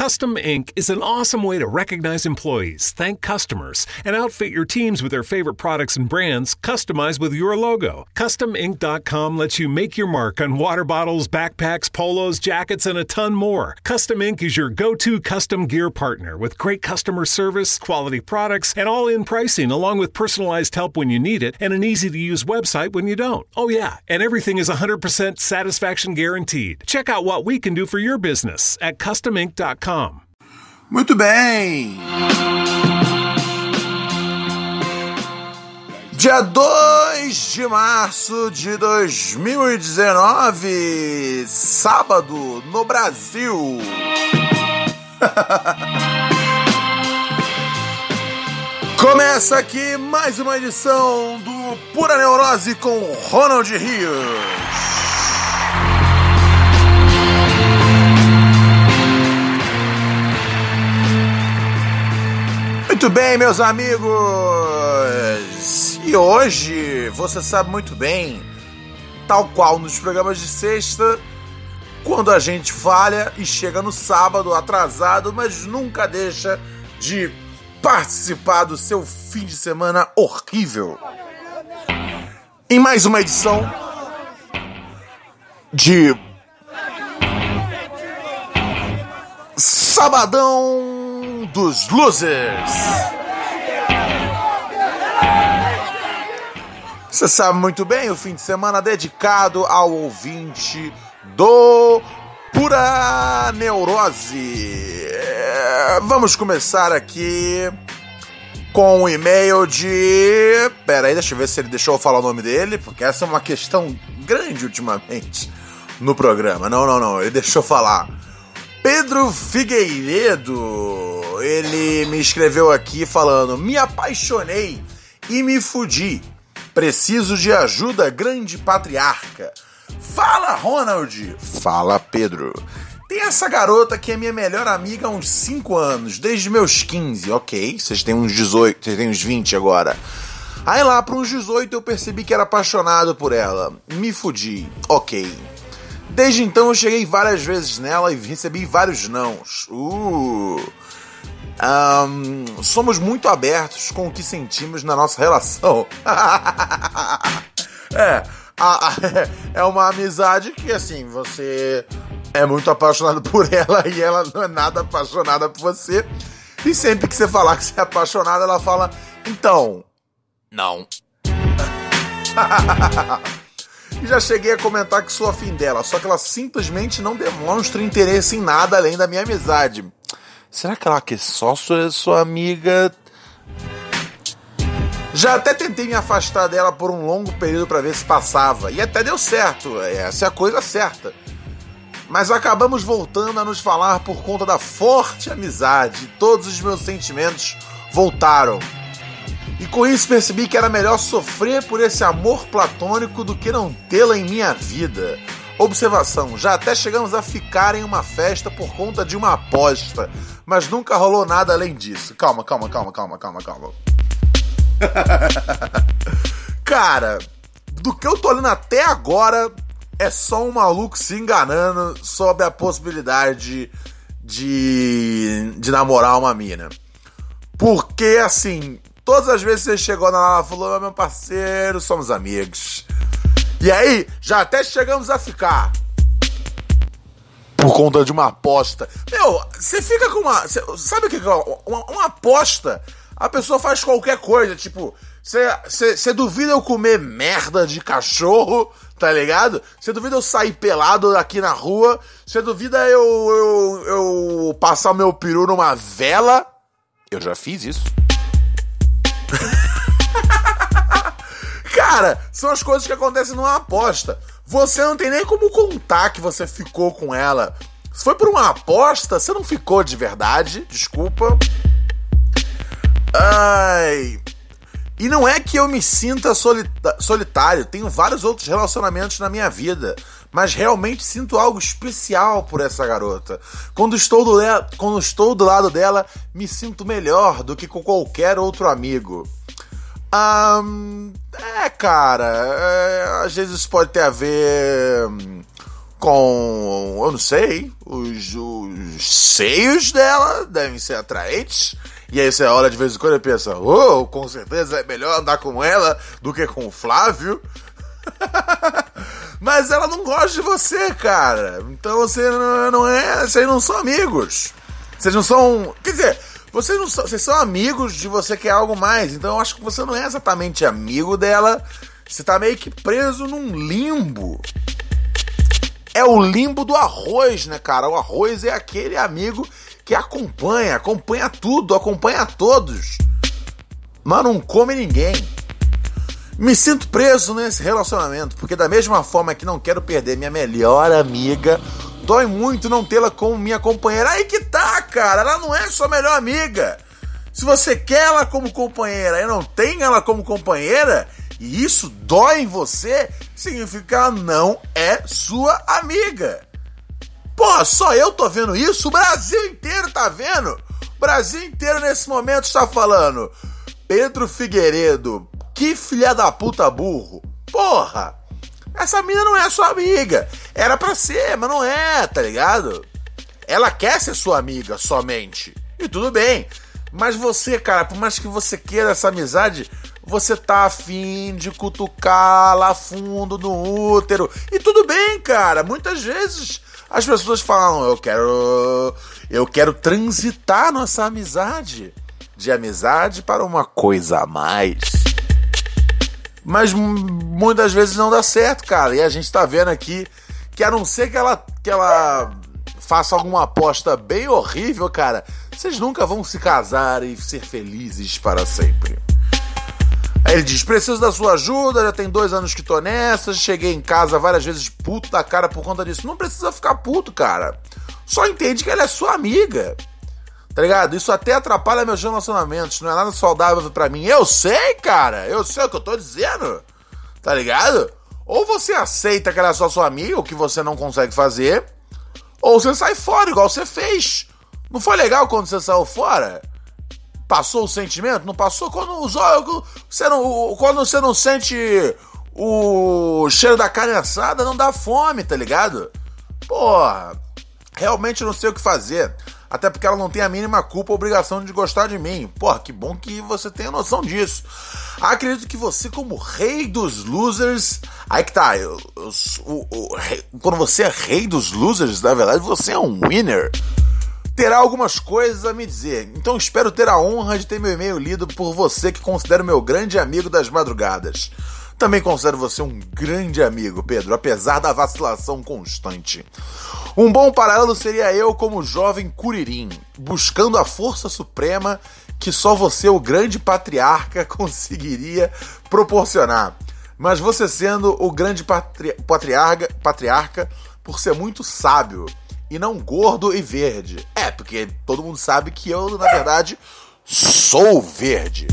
Custom Ink is an awesome way to recognize employees, thank customers, and outfit your teams with their favorite products and brands customized with your logo. CustomInk.com lets you make your mark on water bottles, backpacks, polos, jackets, and a ton more. Custom Ink is your go to custom gear partner with great customer service, quality products, and all in pricing, along with personalized help when you need it and an easy to use website when you don't. Oh, yeah, and everything is 100% satisfaction guaranteed. Check out what we can do for your business at CustomInk.com. Muito bem! Dia 2 de março de 2019, sábado, no Brasil. Começa aqui mais uma edição do Pura Neurose com Ronald Rios. Muito bem, meus amigos! E hoje, você sabe muito bem, tal qual nos programas de sexta, quando a gente falha e chega no sábado atrasado, mas nunca deixa de participar do seu fim de semana horrível. Em mais uma edição de Sabadão dos Losers. Você sabe muito bem, o fim de semana dedicado ao ouvinte do Pura Neurose. Vamos começar aqui com um e-mail de. Pera aí, deixa eu ver se ele deixou eu falar o nome dele, porque essa é uma questão grande ultimamente no programa. Não, não, não, ele deixou falar. Pedro Figueiredo, ele me escreveu aqui falando: Me apaixonei e me fudi. Preciso de ajuda, grande patriarca. Fala, Ronald! Fala, Pedro. Tem essa garota que é minha melhor amiga há uns 5 anos, desde meus 15, ok? Vocês têm uns 18, vocês têm uns 20 agora. Aí lá para uns 18 eu percebi que era apaixonado por ela. Me fudi, ok. Desde então eu cheguei várias vezes nela e recebi vários nãos. Uh. Um, somos muito abertos com o que sentimos na nossa relação. é, a, a, é uma amizade que assim, você é muito apaixonado por ela e ela não é nada apaixonada por você. E sempre que você falar que você é apaixonado, ela fala: Então, não. e já cheguei a comentar que sou afim dela, só que ela simplesmente não demonstra interesse em nada além da minha amizade. Será que ela quer só sua, sua amiga? Já até tentei me afastar dela por um longo período para ver se passava, e até deu certo, essa é a coisa certa. Mas acabamos voltando a nos falar por conta da forte amizade, todos os meus sentimentos voltaram. E com isso percebi que era melhor sofrer por esse amor platônico do que não tê-la em minha vida. Observação: já até chegamos a ficar em uma festa por conta de uma aposta, mas nunca rolou nada além disso. Calma, calma, calma, calma, calma, calma. Cara, do que eu tô olhando até agora, é só um maluco se enganando sobre a possibilidade de, de namorar uma mina. Porque, assim, Todas as vezes que você chegou na falou, meu parceiro, somos amigos. E aí, já até chegamos a ficar. Por conta de uma aposta. Meu, você fica com uma. Cê, sabe o que é uma, uma aposta? A pessoa faz qualquer coisa, tipo, você duvida eu comer merda de cachorro, tá ligado? Você duvida eu sair pelado aqui na rua? Você duvida eu, eu, eu passar meu peru numa vela? Eu já fiz isso. Cara, são as coisas que acontecem numa aposta. Você não tem nem como contar que você ficou com ela. Se foi por uma aposta, você não ficou de verdade, desculpa. Ai. E não é que eu me sinta solitário, tenho vários outros relacionamentos na minha vida, mas realmente sinto algo especial por essa garota. Quando estou do, Quando estou do lado dela, me sinto melhor do que com qualquer outro amigo. Um, é, cara, é, às vezes pode ter a ver com, eu não sei, os, os seios dela devem ser atraentes. E aí você olha de vez em quando e pensa, oh, com certeza é melhor andar com ela do que com o Flávio. Mas ela não gosta de você, cara. Então você não é. Vocês não são amigos. Vocês não são. Quer dizer, vocês não são. Vocês são amigos de você quer algo mais. Então eu acho que você não é exatamente amigo dela. Você tá meio que preso num limbo. É o limbo do arroz, né, cara? O arroz é aquele amigo que acompanha, acompanha tudo, acompanha todos. Mas não come ninguém. Me sinto preso nesse relacionamento, porque da mesma forma que não quero perder minha melhor amiga, dói muito não tê-la como minha companheira. Aí que tá, cara, ela não é sua melhor amiga. Se você quer ela como companheira e não tem ela como companheira, e isso dói em você, significa que ela não é sua amiga. Pô, só eu tô vendo isso? O Brasil inteiro tá vendo? O Brasil inteiro nesse momento está falando. Pedro Figueiredo, que filha da puta burro. Porra! Essa mina não é sua amiga. Era pra ser, mas não é, tá ligado? Ela quer ser sua amiga somente. E tudo bem. Mas você, cara, por mais que você queira essa amizade, você tá afim de cutucar lá fundo no útero. E tudo bem, cara. Muitas vezes as pessoas falam, eu quero. Eu quero transitar nossa amizade. De amizade para uma coisa a mais. Mas muitas vezes não dá certo, cara. E a gente tá vendo aqui que a não ser que ela, que ela faça alguma aposta bem horrível, cara, vocês nunca vão se casar e ser felizes para sempre. Aí ele diz: preciso da sua ajuda, já tem dois anos que tô nessa, cheguei em casa várias vezes puto da cara por conta disso. Não precisa ficar puto, cara. Só entende que ela é sua amiga. Tá ligado? Isso até atrapalha meus relacionamentos. Não é nada saudável para mim. Eu sei, cara. Eu sei o que eu tô dizendo. Tá ligado? Ou você aceita que ela é só sua amiga, o que você não consegue fazer, ou você sai fora, igual você fez. Não foi legal quando você saiu fora? Passou o sentimento? Não passou? Quando os você não, quando você não sente o cheiro da carne assada, não dá fome, tá ligado? Porra, realmente não sei o que fazer. Até porque ela não tem a mínima culpa ou obrigação de gostar de mim. Porra, que bom que você tenha noção disso. Acredito que você, como rei dos losers. Aí que tá, eu, eu, o, quando você é rei dos losers, na verdade você é um winner. Terá algumas coisas a me dizer, então espero ter a honra de ter meu e-mail lido por você que considero meu grande amigo das madrugadas. Também considero você um grande amigo, Pedro, apesar da vacilação constante. Um bom paralelo seria eu como jovem Curirim, buscando a força suprema que só você, o grande patriarca, conseguiria proporcionar. Mas você sendo o grande patri patriarca, patriarca por ser muito sábio e não gordo e verde. É, porque todo mundo sabe que eu, na verdade, sou verde.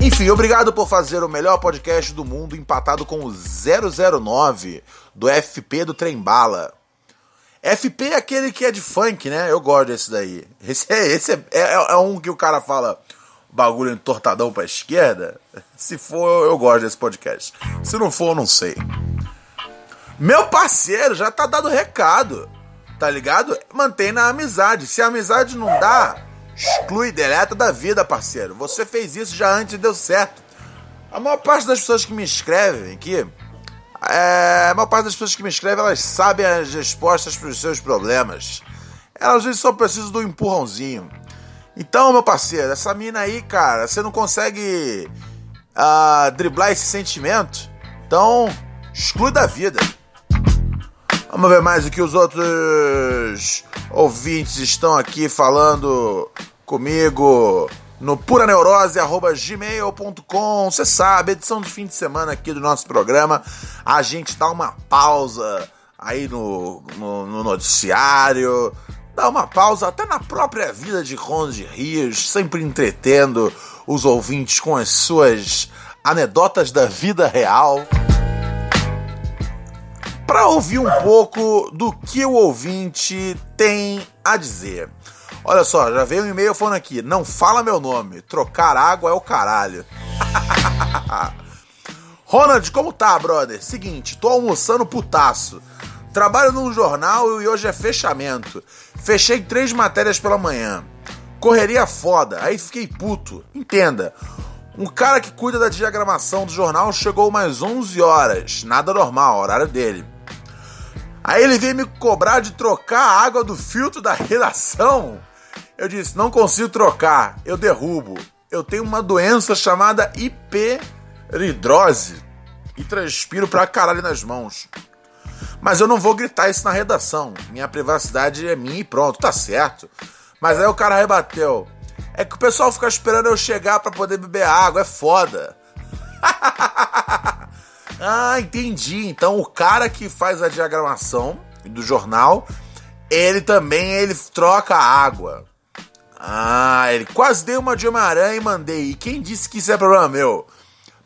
Enfim, obrigado por fazer o melhor podcast do mundo empatado com o 009 do FP do Trembala. FP é aquele que é de funk, né? Eu gosto desse daí. Esse é, esse é, é, é um que o cara fala bagulho entortadão pra esquerda. Se for, eu gosto desse podcast. Se não for, eu não sei. Meu parceiro, já tá dado recado. Tá ligado? Mantém na amizade. Se a amizade não dá, Exclui, deleta da vida, parceiro. Você fez isso já antes e deu certo. A maior parte das pessoas que me escrevem aqui, é, a maior parte das pessoas que me escrevem, elas sabem as respostas para os seus problemas. Elas às vezes só precisam do empurrãozinho. Então, meu parceiro, essa mina aí, cara, você não consegue uh, driblar esse sentimento? Então, exclui da vida. Vamos ver mais o que os outros ouvintes estão aqui falando comigo no puraneurose.gmail.com. Você sabe, edição de fim de semana aqui do nosso programa. A gente dá uma pausa aí no, no, no noticiário, dá uma pausa até na própria vida de Ronde Rios, sempre entretendo os ouvintes com as suas anedotas da vida real para ouvir um pouco do que o ouvinte tem a dizer. Olha só, já veio um e-mail falando aqui, não fala meu nome, trocar água é o caralho. Ronald, como tá, brother? Seguinte, tô almoçando putaço. Trabalho num jornal e hoje é fechamento. Fechei três matérias pela manhã. Correria foda, aí fiquei puto. Entenda. Um cara que cuida da diagramação do jornal chegou mais 11 horas, nada normal, horário dele. Aí ele veio me cobrar de trocar a água do filtro da redação. Eu disse: não consigo trocar, eu derrubo. Eu tenho uma doença chamada hiperidrose e transpiro pra caralho nas mãos. Mas eu não vou gritar isso na redação. Minha privacidade é minha e pronto, tá certo. Mas aí o cara rebateu. É que o pessoal fica esperando eu chegar para poder beber água, é foda. ah, entendi. Então o cara que faz a diagramação do jornal, ele também ele troca água. Ah, ele quase deu uma de Homem-Aranha e mandei. E quem disse que isso é problema meu?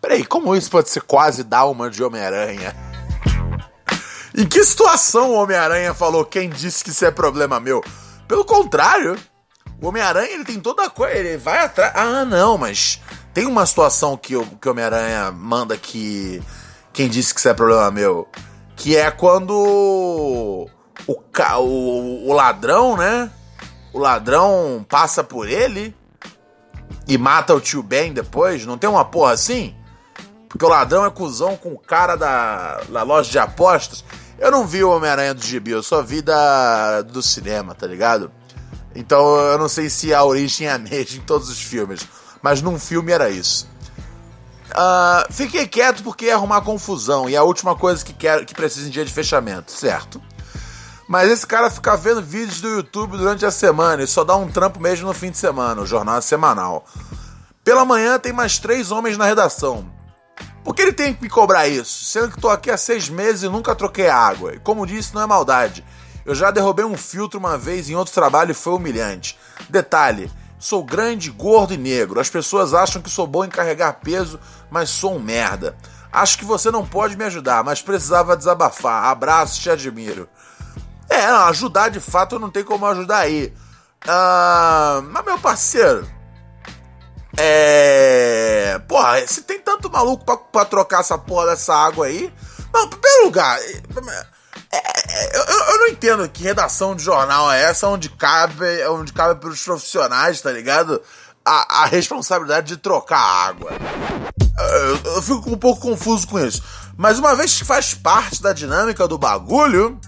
Peraí, como isso pode ser quase dar uma de Homem-Aranha? Em que situação o Homem-Aranha falou quem disse que isso é problema meu? Pelo contrário, o Homem-Aranha ele tem toda a coisa, ele vai atrás. Ah, não, mas tem uma situação que o que Homem-Aranha manda que quem disse que isso é problema meu, que é quando o, o, o ladrão, né? O ladrão passa por ele e mata o tio Ben depois. Não tem uma porra assim? Porque o ladrão é cuzão com o cara da, da loja de apostas. Eu não vi o Homem-Aranha do Gibi, eu só vi da, do cinema, tá ligado? Então eu não sei se a origem é a mesma em todos os filmes. Mas num filme era isso. Uh, fiquei quieto porque ia arrumar confusão. E é a última coisa que, quero, que precisa em dia de fechamento, certo? Mas esse cara fica vendo vídeos do YouTube durante a semana e só dá um trampo mesmo no fim de semana. O jornal é semanal. Pela manhã tem mais três homens na redação. Por que ele tem que me cobrar isso? Sendo que tô aqui há seis meses e nunca troquei água. E como disse, não é maldade. Eu já derrubei um filtro uma vez em outro trabalho e foi humilhante. Detalhe: sou grande, gordo e negro. As pessoas acham que sou bom em carregar peso, mas sou um merda. Acho que você não pode me ajudar, mas precisava desabafar. Abraço, te admiro. É, ajudar de fato eu não tenho como ajudar aí. Ah, mas, meu parceiro, é. Porra, se tem tanto maluco pra, pra trocar essa porra dessa água aí. Não, primeiro lugar. É, é, eu, eu, não entendo que redação de jornal é essa onde cabe, onde cabe pros profissionais, tá ligado? A, a responsabilidade de trocar água. Eu, eu fico um pouco confuso com isso. Mas uma vez que faz parte da dinâmica do bagulho,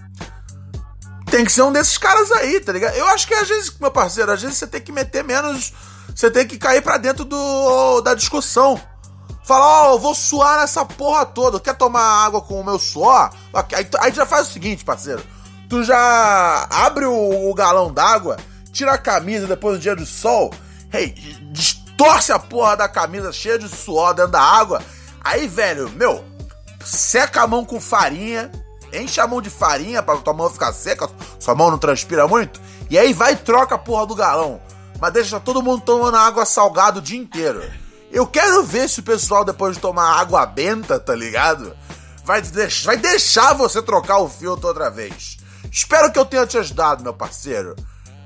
tem que ser um desses caras aí, tá ligado? Eu acho que às vezes, meu parceiro, às vezes você tem que meter menos você tem que cair pra dentro do, da discussão. Falar, ó, oh, eu vou suar nessa porra toda. Quer tomar água com o meu suor? Aí, aí já faz o seguinte, parceiro. Tu já abre o, o galão d'água, tira a camisa depois do dia do sol, hey, distorce a porra da camisa cheia de suor dentro da água. Aí, velho, meu, seca a mão com farinha, enche a mão de farinha pra tua mão ficar seca, sua mão não transpira muito, e aí vai e troca a porra do galão mas deixa todo mundo tomando água salgada o dia inteiro. Eu quero ver se o pessoal, depois de tomar água benta, tá ligado? Vai, deix vai deixar você trocar o filtro outra vez. Espero que eu tenha te ajudado, meu parceiro.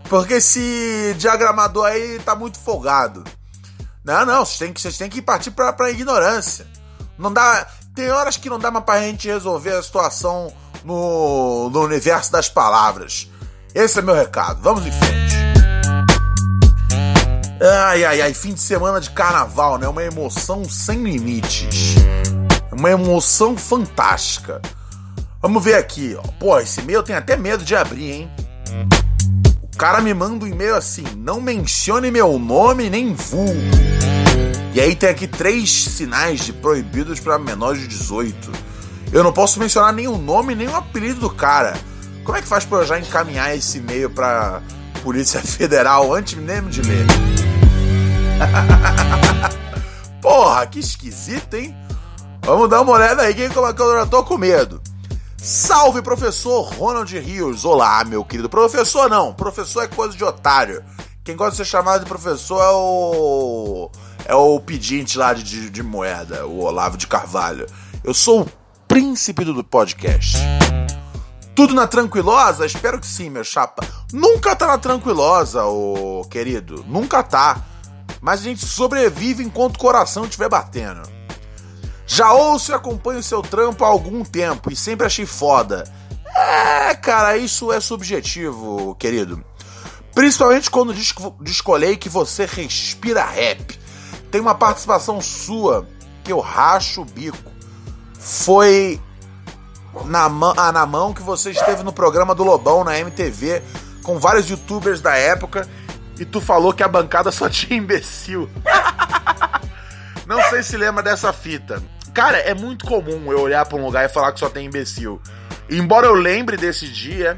Porque esse diagramador aí tá muito folgado. Não, não, vocês têm que, vocês têm que partir pra, pra ignorância. Não dá. Tem horas que não dá mais pra gente resolver a situação no, no universo das palavras. Esse é meu recado. Vamos em frente. Ai, ai, ai, fim de semana de carnaval, né? Uma emoção sem limites. Uma emoção fantástica. Vamos ver aqui, ó. Pô, esse e-mail eu tenho até medo de abrir, hein? O cara me manda um e-mail assim: não mencione meu nome nem vulgo. E aí tem aqui três sinais de proibidos para menores de 18. Eu não posso mencionar nem o nome nem o apelido do cara. Como é que faz pra eu já encaminhar esse e-mail pra Polícia Federal antes mesmo de ler? Porra, que esquisito, hein? Vamos dar uma olhada aí quem colocou já tô com medo. Salve, professor Ronald Rios. Olá, meu querido. Professor não, professor é coisa de otário. Quem gosta de ser chamado de professor é o. É o pedinte lá de, de moeda, o Olavo de Carvalho. Eu sou o príncipe do podcast. Tudo na tranquilosa? Espero que sim, meu chapa. Nunca tá na tranquilosa, ô querido. Nunca tá mas a gente sobrevive enquanto o coração estiver batendo. Já ouço e acompanho seu trampo há algum tempo e sempre achei foda. É, cara, isso é subjetivo, querido. Principalmente quando descolhei que você respira rap. Tem uma participação sua que eu racho o bico. Foi na, mão, ah, na mão que você esteve no programa do Lobão na MTV com vários youtubers da época e tu falou que a bancada só tinha imbecil. Não sei se lembra dessa fita. Cara, é muito comum eu olhar para um lugar e falar que só tem imbecil. Embora eu lembre desse dia,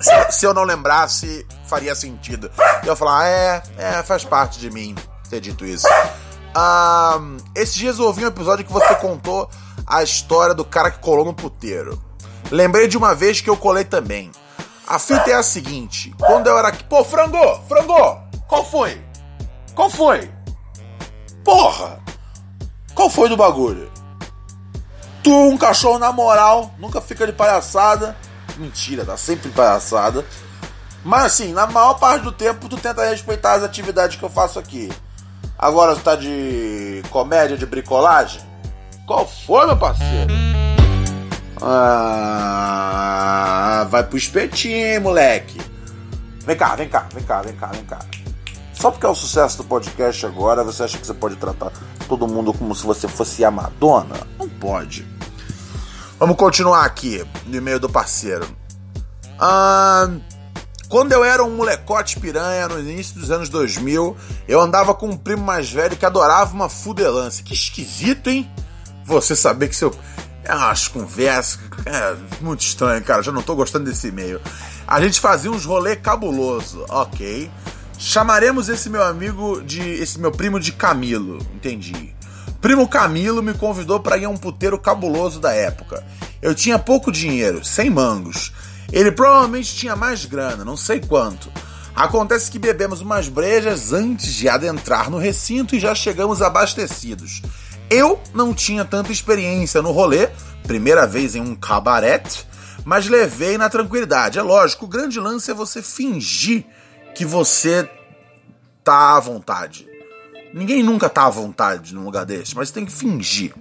se, se, eu não lembrasse, faria sentido. Eu falar, ah, é, é, faz parte de mim ter dito isso. Esses dias eu ouvi um episódio que você contou a história do cara que colou no puteiro. Lembrei de uma vez que eu colei também. A fita é a seguinte: quando eu era. Pô, frango! Frango! Qual foi? Qual foi? Porra! Qual foi do bagulho? Tu, um cachorro na moral, nunca fica de palhaçada. Mentira, tá sempre palhaçada. Mas assim, na maior parte do tempo tu tenta respeitar as atividades que eu faço aqui. Agora tu tá de comédia, de bricolagem? Qual foi, meu parceiro? Ah, vai pro espetinho, moleque. Vem cá, vem cá, vem cá, vem cá, vem cá. Só porque é o sucesso do podcast agora, você acha que você pode tratar todo mundo como se você fosse a Madonna? Não pode. Vamos continuar aqui, no e-mail do parceiro. Ah, quando eu era um molecote piranha, no início dos anos 2000, eu andava com um primo mais velho que adorava uma fudelância. Que esquisito, hein? Você saber que seu. É umas conversas. É muito estranho, cara. Já não tô gostando desse e-mail. A gente fazia uns rolê cabuloso, ok. Chamaremos esse meu amigo de. esse meu primo de Camilo, entendi. Primo Camilo me convidou para ir a um puteiro cabuloso da época. Eu tinha pouco dinheiro, sem mangos. Ele provavelmente tinha mais grana, não sei quanto. Acontece que bebemos umas brejas antes de adentrar no recinto e já chegamos abastecidos. Eu não tinha tanta experiência no rolê, primeira vez em um cabaré, mas levei na tranquilidade. É lógico, o grande lance é você fingir que você tá à vontade. Ninguém nunca tá à vontade num lugar desse, mas tem que fingir.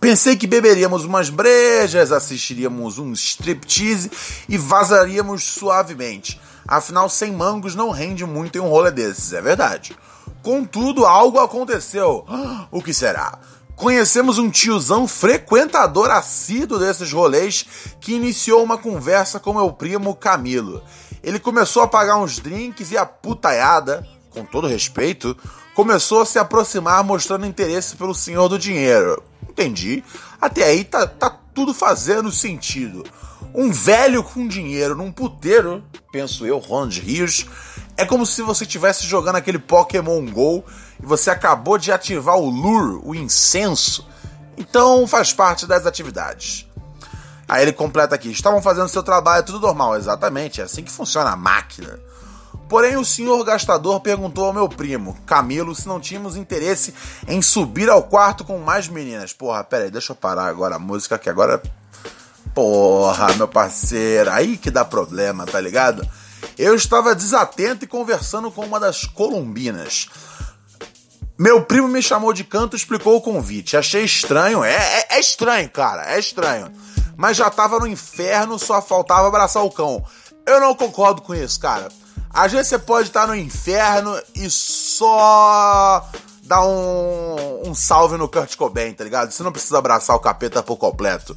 Pensei que beberíamos umas brejas, assistiríamos um striptease e vazaríamos suavemente. Afinal, sem mangos não rende muito em um rolê desses, é verdade. Contudo, algo aconteceu. O que será? Conhecemos um tiozão frequentador assíduo desses rolês que iniciou uma conversa com meu primo Camilo. Ele começou a pagar uns drinks e a putaiada, com todo respeito, começou a se aproximar mostrando interesse pelo senhor do dinheiro. Entendi. Até aí tá, tá tudo fazendo sentido. Um velho com dinheiro num puteiro, penso eu, Ronald Rios, é como se você estivesse jogando aquele Pokémon GO e você acabou de ativar o lure, o incenso. Então faz parte das atividades. Aí ele completa aqui: estavam fazendo seu trabalho, tudo normal. Exatamente, é assim que funciona a máquina. Porém, o senhor gastador perguntou ao meu primo, Camilo, se não tínhamos interesse em subir ao quarto com mais meninas. Porra, pera aí, deixa eu parar agora a música, que agora. Porra, meu parceiro, aí que dá problema, tá ligado? Eu estava desatento e conversando com uma das colombinas. Meu primo me chamou de canto e explicou o convite. Achei estranho. É, é, é estranho, cara. É estranho. Mas já tava no inferno, só faltava abraçar o cão. Eu não concordo com isso, cara. Às vezes você pode estar no inferno e só dar um, um salve no Kurt Cobain, tá ligado? Você não precisa abraçar o capeta por completo.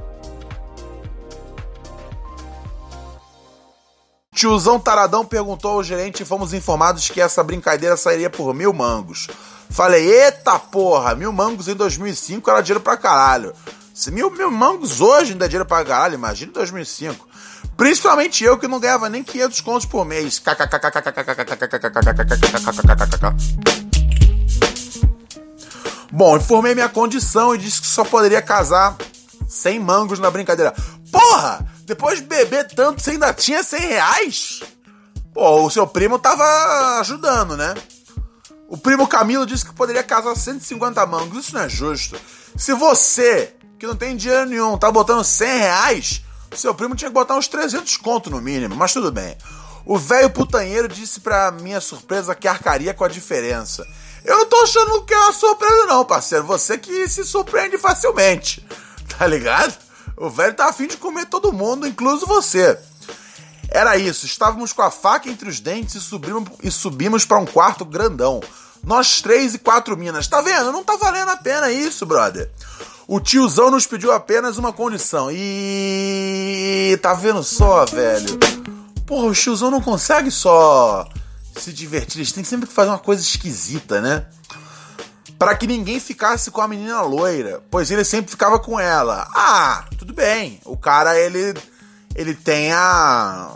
Tiozão Taradão perguntou ao gerente e fomos informados que essa brincadeira sairia por mil mangos. Falei, eita porra, mil mangos em 2005 era dinheiro pra caralho. Se mil, mil mangos hoje ainda é dinheiro pra caralho, imagina em 2005. Principalmente eu que não ganhava nem 500 contos por mês. Bom, informei minha condição e disse que só poderia casar sem mangos na brincadeira. Porra! Depois de beber tanto, você ainda tinha 100 reais? Pô, o seu primo tava ajudando, né? O primo Camilo disse que poderia casar 150 mangos. Isso não é justo. Se você, que não tem dinheiro nenhum, tá botando 100 reais, seu primo tinha que botar uns 300 conto no mínimo, mas tudo bem. O velho putanheiro disse pra minha surpresa que arcaria com a diferença. Eu não tô achando que é uma surpresa não, parceiro. Você que se surpreende facilmente. Tá ligado? O velho tá afim de comer todo mundo, incluso você. Era isso, estávamos com a faca entre os dentes e subimos, e subimos para um quarto grandão. Nós três e quatro minas. Tá vendo? Não tá valendo a pena isso, brother. O tiozão nos pediu apenas uma condição. E tá vendo só, velho? Porra, o tiozão não consegue só se divertir, eles têm sempre que fazer uma coisa esquisita, né? para que ninguém ficasse com a menina loira, pois ele sempre ficava com ela. Ah, tudo bem. O cara ele ele tem a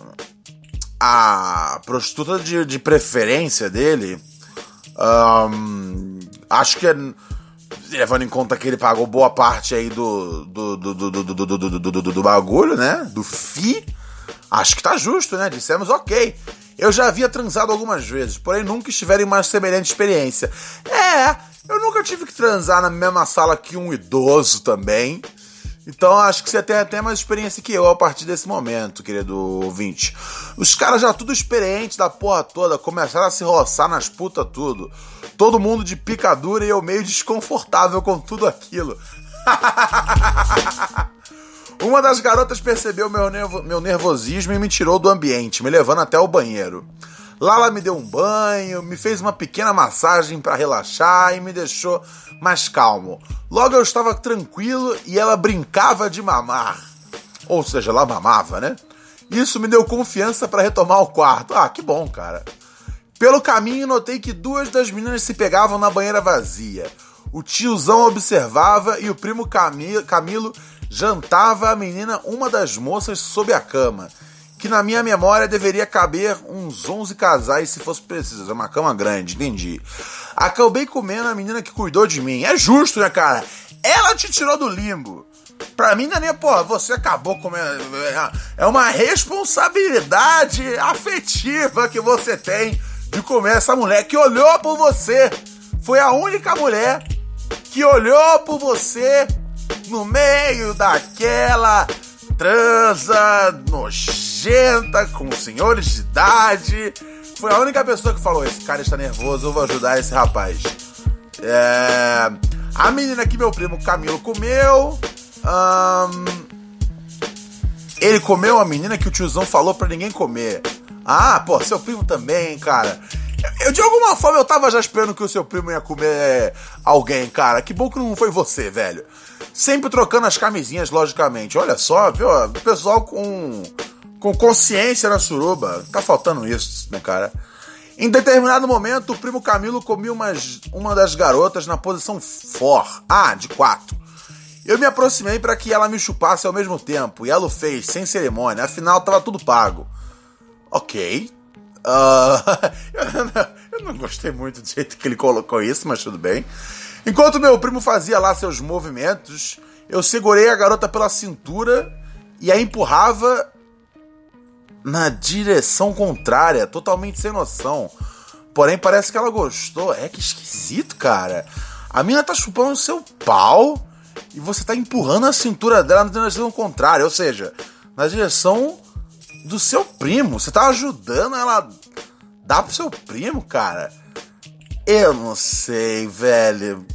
a prostituta de, de preferência dele. Um, acho que levando em conta que ele pagou boa parte aí do do do, do, do, do, do, do, do, do bagulho, né? Do fi. Acho que tá justo, né? Dissemos ok. Eu já havia transado algumas vezes, porém nunca estivera em uma semelhante experiência. É, eu nunca tive que transar na mesma sala que um idoso também. Então acho que você tem até mais experiência que eu a partir desse momento, querido ouvinte. Os caras já tudo experientes da porra toda, começaram a se roçar nas putas tudo. Todo mundo de picadura e eu meio desconfortável com tudo aquilo. Uma das garotas percebeu meu, nervo, meu nervosismo e me tirou do ambiente, me levando até o banheiro. Lá ela me deu um banho, me fez uma pequena massagem para relaxar e me deixou mais calmo. Logo eu estava tranquilo e ela brincava de mamar. Ou seja, ela mamava, né? Isso me deu confiança para retomar o quarto. Ah, que bom, cara. Pelo caminho notei que duas das meninas se pegavam na banheira vazia. O tiozão observava e o primo Camilo jantava a menina uma das moças sob a cama que na minha memória deveria caber uns 11 casais se fosse preciso. É uma cama grande, entendi. Acabei comendo a menina que cuidou de mim. É justo, né, cara? Ela te tirou do limbo. Pra mim, não é nem, pô, você acabou comendo. É uma responsabilidade afetiva que você tem de comer essa mulher que olhou por você. Foi a única mulher que olhou por você no meio daquela transa nojenta com senhores de idade. Foi a única pessoa que falou: esse cara está nervoso, eu vou ajudar esse rapaz. É... A menina que meu primo Camilo comeu. Ele comeu a menina que o tiozão falou para ninguém comer. Ah, pô, seu primo também, cara. Eu, de alguma forma, eu tava já esperando que o seu primo ia comer alguém, cara. Que bom que não foi você, velho. Sempre trocando as camisinhas, logicamente. Olha só, viu? O pessoal com, com consciência na suruba. Tá faltando isso, né, cara? Em determinado momento, o primo Camilo comia umas, uma das garotas na posição for. Ah, de quatro. Eu me aproximei para que ela me chupasse ao mesmo tempo, e ela o fez, sem cerimônia, afinal tava tudo pago. Ok. Uh, eu não gostei muito do jeito que ele colocou isso, mas tudo bem. Enquanto meu primo fazia lá seus movimentos, eu segurei a garota pela cintura e a empurrava na direção contrária, totalmente sem noção. Porém, parece que ela gostou. É que esquisito, cara. A mina tá chupando o seu pau e você tá empurrando a cintura dela na direção contrária, ou seja, na direção do seu primo. Você tá ajudando ela dar pro seu primo, cara. Eu não sei, velho.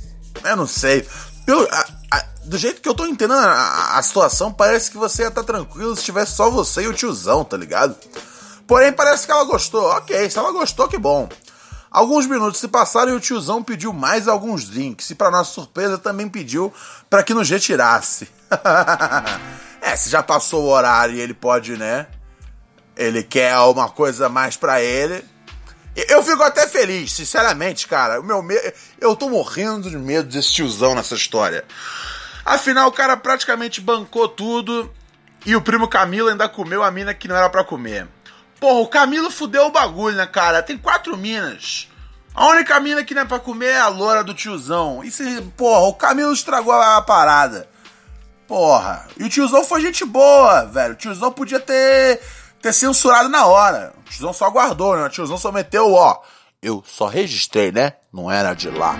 Eu não sei. Eu, a, a, do jeito que eu tô entendendo a, a, situação, parece que você ia tá tranquilo se tivesse só você e o tiozão, tá ligado? Porém, parece que ela gostou. Ok, se ela gostou, que bom. Alguns minutos se passaram e o tiozão pediu mais alguns drinks. E, para nossa surpresa, também pediu para que nos retirasse. é, se já passou o horário e ele pode, né? Ele quer uma coisa mais para ele eu fico até feliz, sinceramente, cara. O meu me... Eu tô morrendo de medo desse tiozão nessa história. Afinal, o cara praticamente bancou tudo e o primo Camilo ainda comeu a mina que não era para comer. Porra, o Camilo fudeu o bagulho, né, cara? Tem quatro minas. A única mina que não é pra comer é a loura do tiozão. Se, porra, o Camilo estragou a parada. Porra. E o tiozão foi gente boa, velho. O tiozão podia ter, ter censurado na hora. O tiozão só guardou, né? O tiozão só meteu, ó. Eu só registrei, né? Não era de lá.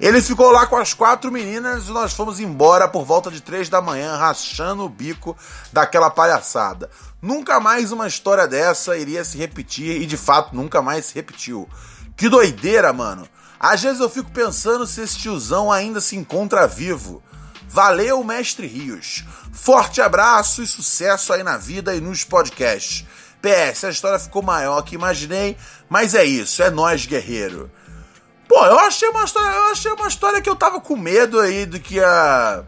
Ele ficou lá com as quatro meninas e nós fomos embora por volta de três da manhã, rachando o bico daquela palhaçada. Nunca mais uma história dessa iria se repetir e de fato nunca mais se repetiu. Que doideira, mano. Às vezes eu fico pensando se esse tiozão ainda se encontra vivo. Valeu, mestre Rios. Forte abraço e sucesso aí na vida e nos podcasts. PS, a história ficou maior que imaginei, mas é isso, é nós, guerreiro. Pô, eu achei uma história, eu achei uma história que eu tava com medo aí do que a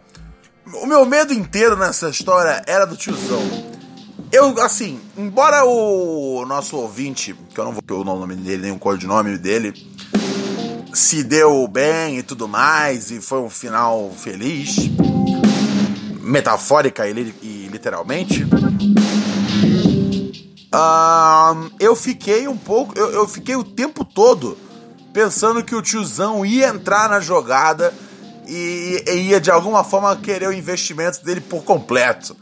o meu medo inteiro nessa história era do tiozão. Eu, assim, embora o nosso ouvinte, que eu não vou pelo o nome dele, nem o codinome dele, se deu bem e tudo mais, e foi um final feliz, metafórica e, literalmente, uh, eu fiquei um pouco, eu, eu fiquei o tempo todo pensando que o tiozão ia entrar na jogada e, e ia de alguma forma querer o investimento dele por completo.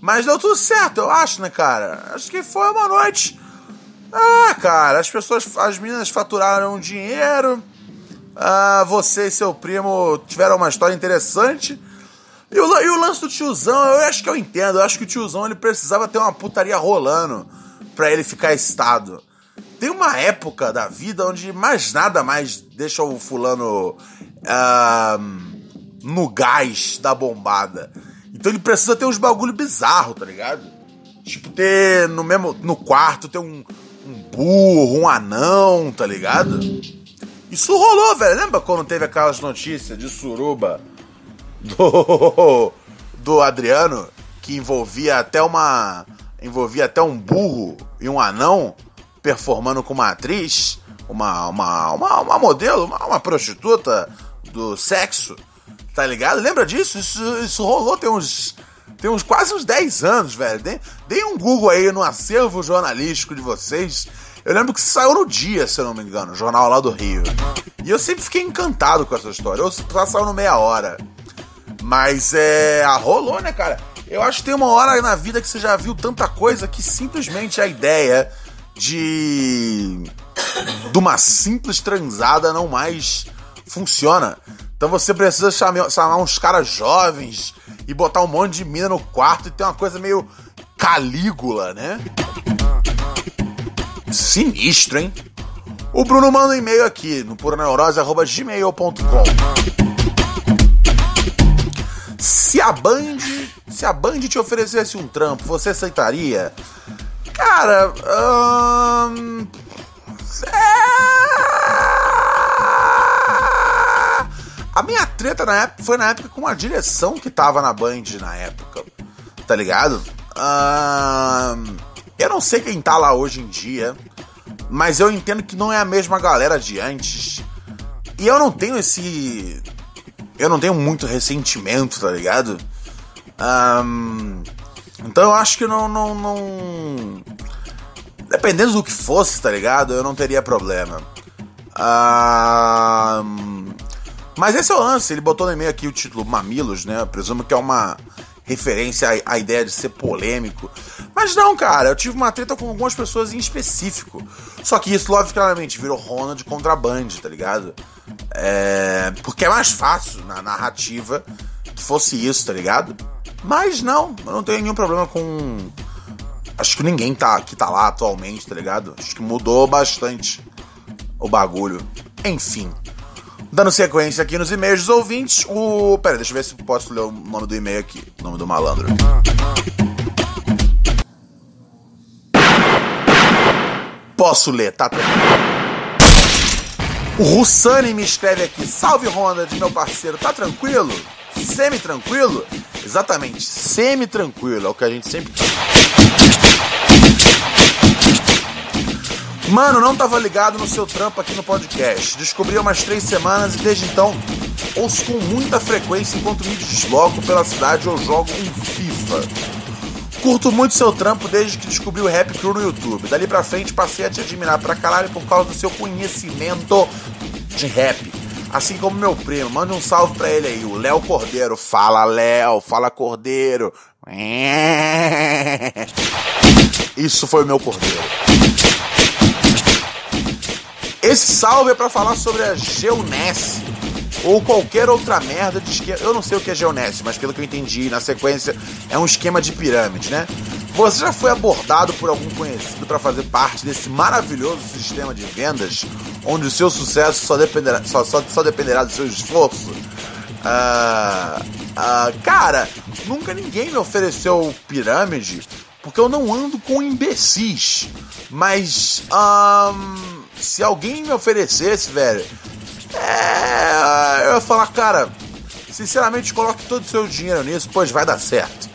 Mas deu tudo certo, eu acho, né, cara? Acho que foi uma noite. Ah, cara, as pessoas, as meninas faturaram dinheiro. Ah, você e seu primo tiveram uma história interessante. E o, e o lance do tiozão, eu acho que eu entendo. Eu acho que o tiozão ele precisava ter uma putaria rolando pra ele ficar estado. Tem uma época da vida onde mais nada mais deixa o fulano uh, no gás da bombada. Então ele precisa ter uns bagulho bizarro, tá ligado? Tipo, ter no mesmo. no quarto ter um, um burro, um anão, tá ligado? Isso rolou, velho. Lembra quando teve aquelas notícias de suruba do, do Adriano que envolvia até uma. envolvia até um burro e um anão performando com uma atriz, uma, uma, uma, uma modelo, uma, uma prostituta do sexo? Tá ligado? Lembra disso? Isso, isso rolou tem uns. Tem uns quase uns 10 anos, velho. Deem, um Google aí no acervo jornalístico de vocês. Eu lembro que saiu no dia, se eu não me engano, jornal lá do Rio. E eu sempre fiquei encantado com essa história. Ou só saiu no meia hora. Mas é. rolou, né, cara? Eu acho que tem uma hora na vida que você já viu tanta coisa que simplesmente a ideia de. de uma simples transada não mais funciona. Então você precisa chamar, chamar uns caras jovens e botar um monte de mina no quarto e ter uma coisa meio Calígula, né? Sinistro, hein? O Bruno manda um e-mail aqui no puroneurose.gmail.com Se a Band. Se a Band te oferecesse um trampo, você aceitaria? Cara. Hum, é... A minha treta na época foi na época com a direção que tava na Band na época. Tá ligado? Uh, eu não sei quem tá lá hoje em dia, mas eu entendo que não é a mesma galera de antes. E eu não tenho esse. Eu não tenho muito ressentimento, tá ligado? Um, então eu acho que não, não, não. Dependendo do que fosse, tá ligado? Eu não teria problema. Um, mas esse é o lance, ele botou no e-mail aqui o título Mamilos, né? Eu presumo que é uma referência à, à, ideia de ser polêmico. Mas não, cara, eu tive uma treta com algumas pessoas em específico. Só que isso, logicamente, virou Ronald contra Band, tá ligado? É... Porque é mais fácil na narrativa que fosse isso, tá ligado? Mas não, eu não tenho nenhum problema com. Acho que ninguém tá, que tá lá atualmente, tá ligado? Acho que mudou bastante o bagulho. Enfim. Dando sequência aqui nos e-mails dos ouvintes, o. Pera, deixa eu ver se posso ler o nome do e-mail aqui. O nome do malandro. Posso ler, tá? O Russani me escreve aqui. Salve Ronald, meu parceiro, tá tranquilo? Semi-tranquilo? Exatamente, semi-tranquilo, é o que a gente sempre. Mano, não tava ligado no seu trampo aqui no podcast. Descobri há umas três semanas e desde então ouço com muita frequência enquanto me desloco pela cidade ou jogo um FIFA. Curto muito seu trampo desde que descobri o Rap Crew no YouTube. Dali pra frente passei a te admirar pra caralho por causa do seu conhecimento de rap. Assim como meu primo, manda um salve pra ele aí, o Léo Cordeiro. Fala, Léo, fala Cordeiro. Isso foi o meu Cordeiro. Esse salve é pra falar sobre a Geonesse ou qualquer outra merda de esquema. Eu não sei o que é Geonesse, mas pelo que eu entendi na sequência, é um esquema de pirâmide, né? Você já foi abordado por algum conhecido para fazer parte desse maravilhoso sistema de vendas, onde o seu sucesso só dependerá, só, só, só dependerá do seu esforço? Uh, uh, cara, nunca ninguém me ofereceu pirâmide, porque eu não ando com imbecis. Mas, um, se alguém me oferecesse, velho, é, eu ia falar, cara, sinceramente, coloque todo o seu dinheiro nisso, pois vai dar certo.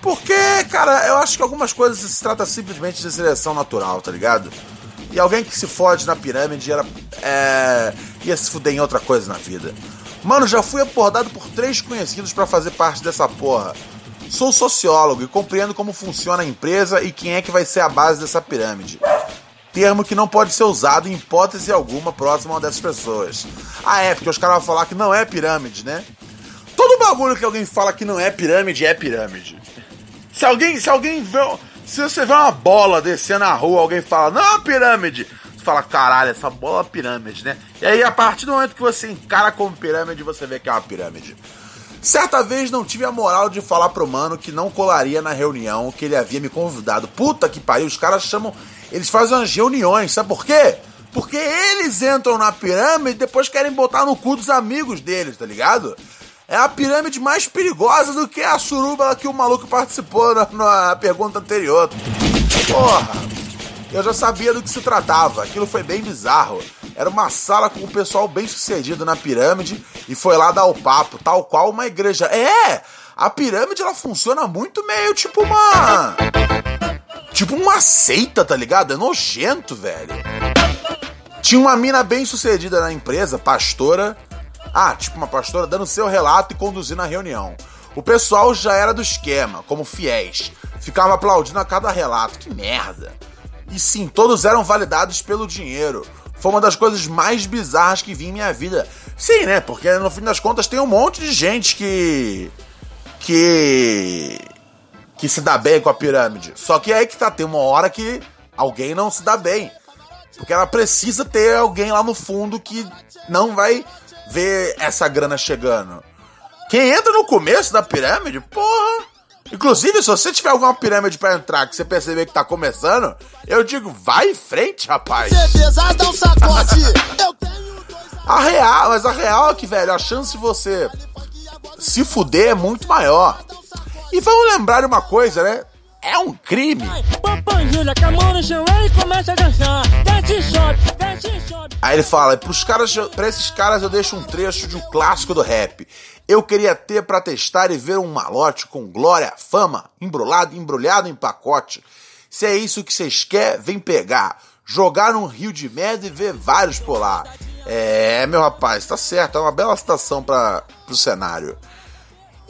Porque, cara, eu acho que algumas coisas se trata simplesmente de seleção natural, tá ligado? E alguém que se fode na pirâmide era, é, ia se fuder em outra coisa na vida. Mano, já fui abordado por três conhecidos para fazer parte dessa porra. Sou sociólogo e compreendo como funciona a empresa e quem é que vai ser a base dessa pirâmide termo que não pode ser usado em hipótese alguma próximo a dessas pessoas. Ah, é, porque os caras vão falar que não é pirâmide, né? Todo bagulho que alguém fala que não é pirâmide é pirâmide. Se alguém, se alguém vê, se você vê uma bola descendo na rua, alguém fala, não é pirâmide. Você fala, caralho, essa bola é pirâmide, né? E aí, a partir do momento que você encara como pirâmide, você vê que é uma pirâmide. Certa vez não tive a moral de falar pro mano que não colaria na reunião que ele havia me convidado. Puta que pariu, os caras chamam eles fazem umas reuniões, sabe por quê? Porque eles entram na pirâmide e depois querem botar no cu dos amigos deles, tá ligado? É a pirâmide mais perigosa do que a suruba que o maluco participou na, na pergunta anterior. Porra, eu já sabia do que se tratava, aquilo foi bem bizarro. Era uma sala com o pessoal bem sucedido na pirâmide e foi lá dar o papo, tal qual uma igreja. É! A pirâmide ela funciona muito meio tipo uma Tipo uma seita, tá ligado? É nojento, velho. Tinha uma mina bem sucedida na empresa, pastora. Ah, tipo uma pastora dando seu relato e conduzindo a reunião. O pessoal já era do esquema, como fiéis. Ficava aplaudindo a cada relato. Que merda. E sim, todos eram validados pelo dinheiro. Foi uma das coisas mais bizarras que vi em minha vida. Sim, né? Porque no fim das contas tem um monte de gente que. que que se dá bem com a pirâmide. Só que é aí que tá, tem uma hora que alguém não se dá bem. Porque ela precisa ter alguém lá no fundo que não vai ver essa grana chegando. Quem entra no começo da pirâmide, porra. Inclusive, se você tiver alguma pirâmide para entrar que você perceber que tá começando, eu digo, vai em frente, rapaz. a real, mas a real é que, velho, a chance de você se fuder é muito maior. E vamos lembrar uma coisa, né? É um crime. Aí ele fala, pros caras, pra esses caras eu deixo um trecho de um clássico do rap. Eu queria ter para testar e ver um malote com glória, fama, embrulhado, embrulhado em pacote. Se é isso que vocês querem, vem pegar. Jogar num rio de merda e ver vários por lá. É, meu rapaz, tá certo, é uma bela citação para pro cenário.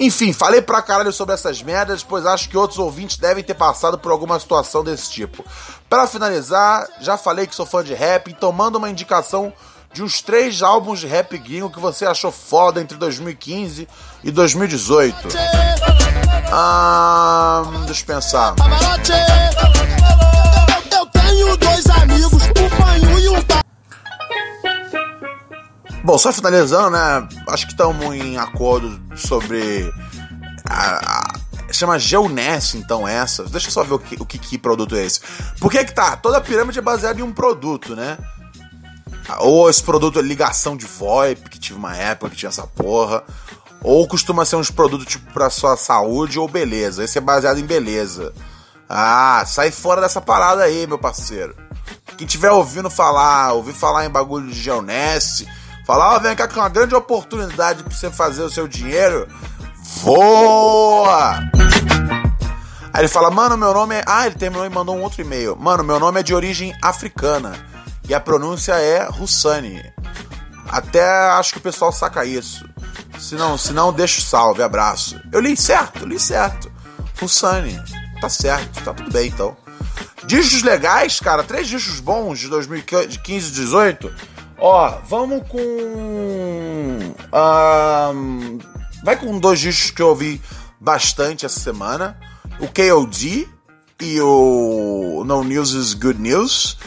Enfim, falei pra caralho sobre essas merdas, pois acho que outros ouvintes devem ter passado por alguma situação desse tipo. Para finalizar, já falei que sou fã de rap, então manda uma indicação de uns três álbuns de rap gringo que você achou foda entre 2015 e 2018. Ah, deixa eu pensar. Bom, só finalizando, né? Acho que estamos em acordo sobre. A, a, chama Geoness, então, essa. Deixa eu só ver o que, o que, que produto é esse. Por que que tá? Toda pirâmide é baseada em um produto, né? Ou esse produto é ligação de VoIP, que tive uma época que tinha essa porra. Ou costuma ser uns produtos tipo pra sua saúde ou beleza. Esse é baseado em beleza. Ah, sai fora dessa parada aí, meu parceiro. Quem tiver ouvindo falar, ouvir falar em bagulho de Geoness Falar, vem cá com uma grande oportunidade para você fazer o seu dinheiro. Voa! Aí ele fala, mano, meu nome é. Ah, ele terminou e mandou um outro e-mail. Mano, meu nome é de origem africana. E a pronúncia é Russani. Até acho que o pessoal saca isso. Se não, se não deixa o salve, abraço. Eu li certo, li certo. Russani. tá certo, tá tudo bem então. Discos legais, cara, três discos bons de 2015 e 2018. Ó, vamos com. Vai com dois discos que eu ouvi bastante essa semana: o KOD e o No News is Good News,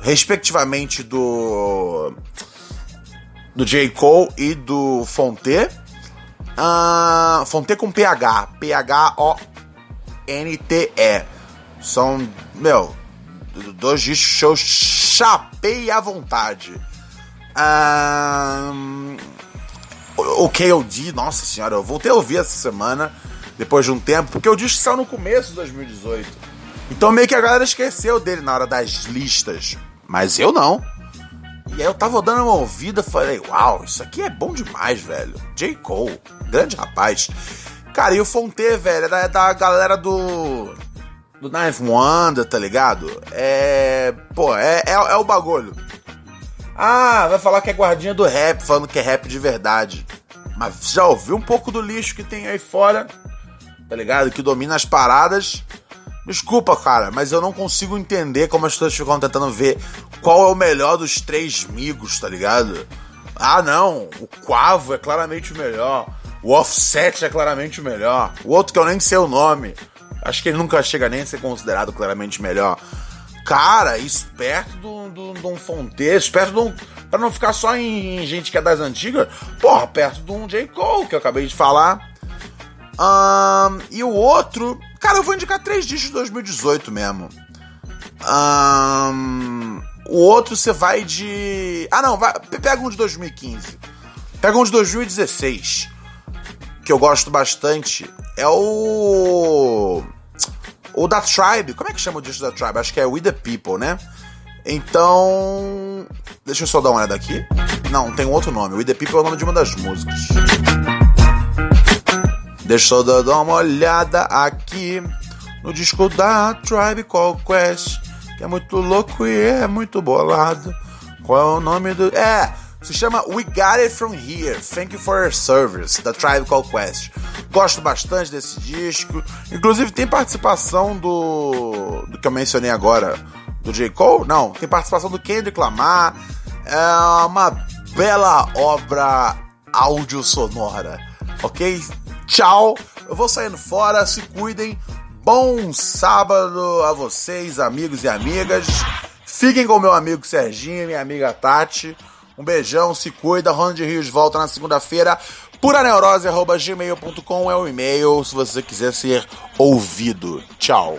respectivamente do. do J. Cole e do Fonte. Uh, Fonte com PH. P-H-O-N-T-E. São, meu, dois discos shows chapei à vontade. Um, o KOD, nossa senhora, eu voltei a ouvir essa semana, depois de um tempo, porque o disco saiu no começo de 2018. Então meio que a galera esqueceu dele na hora das listas. Mas eu não. E aí eu tava dando uma ouvida falei, uau, isso aqui é bom demais, velho. J. Cole, grande rapaz. Cara, e o Fonte, velho, é da, é da galera do. Do Knife Wonder, tá ligado? É. Pô, é, é, é o bagulho. Ah, vai falar que é guardinha do rap, falando que é rap de verdade. Mas já ouviu um pouco do lixo que tem aí fora? Tá ligado? Que domina as paradas. Desculpa, cara, mas eu não consigo entender como as pessoas ficam tentando ver qual é o melhor dos três migos, tá ligado? Ah, não, o Quavo é claramente o melhor. O Offset é claramente o melhor. O outro que eu nem sei o nome. Acho que ele nunca chega nem a ser considerado claramente melhor. Cara, esperto de um Fonte, esperto de um. Pra não ficar só em, em, gente que é das antigas, porra, perto de um J. Cole, que eu acabei de falar. Um, e o outro. Cara, eu vou indicar três discos de 2018 mesmo. Um, o outro você vai de. Ah, não, vai, pega um de 2015. Pega um de 2016. Que eu gosto bastante. É o. O da Tribe. Como é que chama o disco da Tribe? Acho que é We the People, né? Então. Deixa eu só dar uma olhada aqui. Não, tem um outro nome. We the People é o nome de uma das músicas. Deixa eu dar uma olhada aqui no disco da Tribe Called Quest, que é muito louco e é muito bolado. Qual é o nome do. É! Se chama We Got It From Here, Thank You For Your Service, da Tribe Called Quest. Gosto bastante desse disco. Inclusive tem participação do. do que eu mencionei agora, do J. Cole? Não, tem participação do Kendrick Lamar. É uma bela obra áudio sonora, ok? Tchau, eu vou saindo fora, se cuidem. Bom sábado a vocês, amigos e amigas. Fiquem com meu amigo Serginho e minha amiga Tati. Um beijão, se cuida. Ronald Rios volta na segunda-feira. Puraneurose.gmail.com é o e-mail se você quiser ser ouvido. Tchau.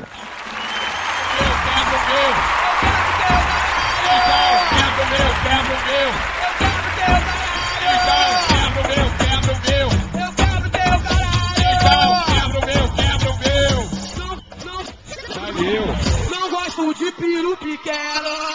Não gosto de peru pequeno.